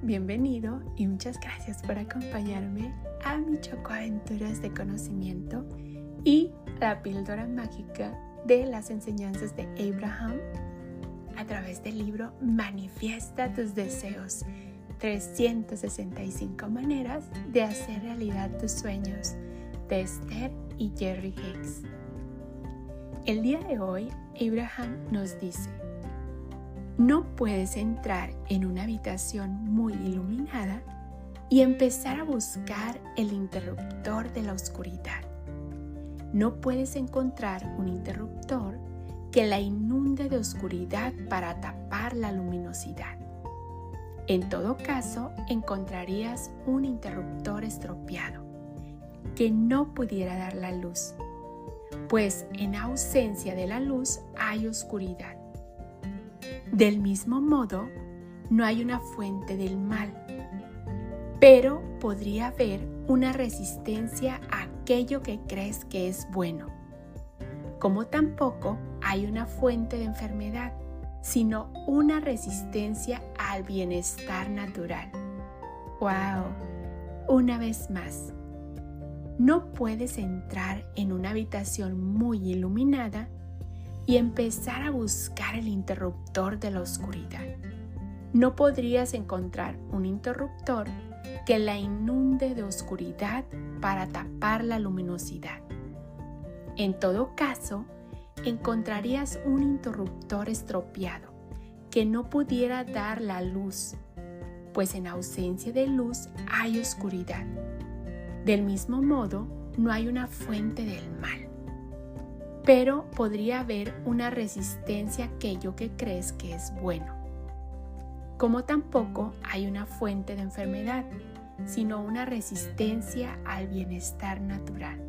Bienvenido y muchas gracias por acompañarme a mi Choco Aventuras de Conocimiento y la píldora mágica de las enseñanzas de Abraham a través del libro Manifiesta tus deseos. 365 maneras de hacer realidad tus sueños de Esther y Jerry Hicks. El día de hoy, Abraham nos dice, no puedes entrar en una habitación muy iluminada y empezar a buscar el interruptor de la oscuridad. No puedes encontrar un interruptor que la inunde de oscuridad para tapar la luminosidad. En todo caso, encontrarías un interruptor estropeado que no pudiera dar la luz, pues en ausencia de la luz hay oscuridad del mismo modo, no hay una fuente del mal, pero podría haber una resistencia a aquello que crees que es bueno, como tampoco hay una fuente de enfermedad, sino una resistencia al bienestar natural. ¡Wow! Una vez más, no puedes entrar en una habitación muy iluminada y empezar a buscar el interruptor de la oscuridad. No podrías encontrar un interruptor que la inunde de oscuridad para tapar la luminosidad. En todo caso, encontrarías un interruptor estropeado que no pudiera dar la luz, pues en ausencia de luz hay oscuridad. Del mismo modo, no hay una fuente del mal pero podría haber una resistencia a aquello que crees que es bueno. Como tampoco hay una fuente de enfermedad, sino una resistencia al bienestar natural.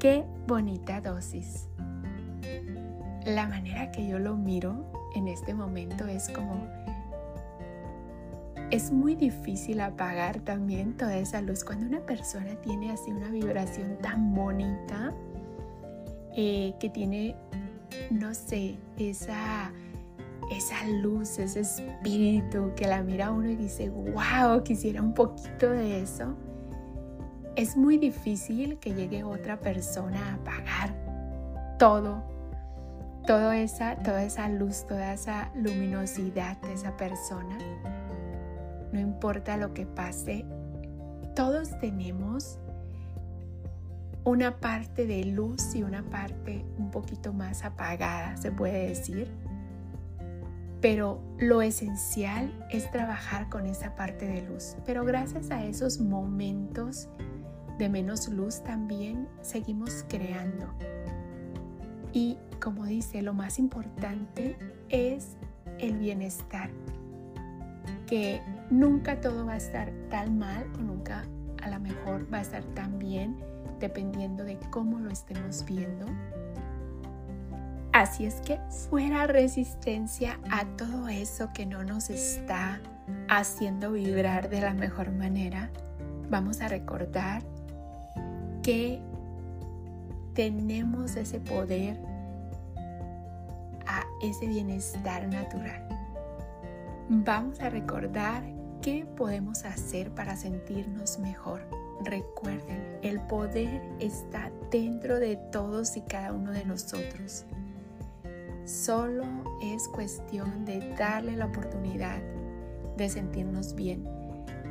¡Qué bonita dosis! La manera que yo lo miro en este momento es como es muy difícil apagar también toda esa luz. Cuando una persona tiene así una vibración tan bonita, eh, que tiene, no sé, esa, esa luz, ese espíritu que la mira uno y dice, wow, quisiera un poquito de eso. Es muy difícil que llegue otra persona a apagar todo, esa, toda esa luz, toda esa luminosidad de esa persona no importa lo que pase, todos tenemos una parte de luz y una parte un poquito más apagada, se puede decir. Pero lo esencial es trabajar con esa parte de luz. Pero gracias a esos momentos de menos luz también seguimos creando. Y como dice, lo más importante es el bienestar. Que nunca todo va a estar tan mal o nunca a lo mejor va a estar tan bien dependiendo de cómo lo estemos viendo. Así es que fuera resistencia a todo eso que no nos está haciendo vibrar de la mejor manera, vamos a recordar que tenemos ese poder a ese bienestar natural. Vamos a recordar ¿Qué podemos hacer para sentirnos mejor? Recuerden, el poder está dentro de todos y cada uno de nosotros. Solo es cuestión de darle la oportunidad de sentirnos bien.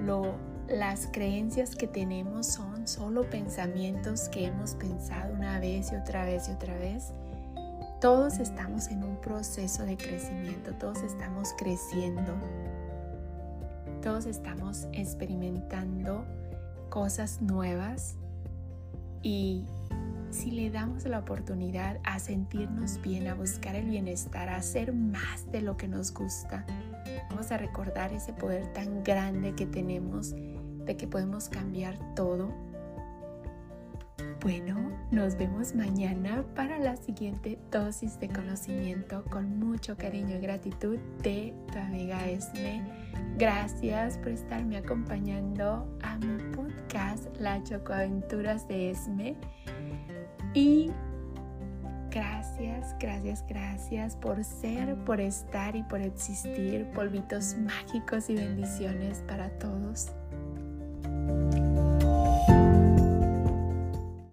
Lo, las creencias que tenemos son solo pensamientos que hemos pensado una vez y otra vez y otra vez. Todos estamos en un proceso de crecimiento, todos estamos creciendo todos estamos experimentando cosas nuevas y si le damos la oportunidad a sentirnos bien, a buscar el bienestar, a hacer más de lo que nos gusta, vamos a recordar ese poder tan grande que tenemos de que podemos cambiar todo. Bueno, nos vemos mañana para la siguiente dosis de conocimiento con mucho cariño y gratitud de tu amiga Esme Gracias por estarme acompañando a mi podcast La Chocoaventuras de Esme. Y Gracias, gracias, gracias por ser, por estar y por existir. Polvitos mágicos y bendiciones para todos.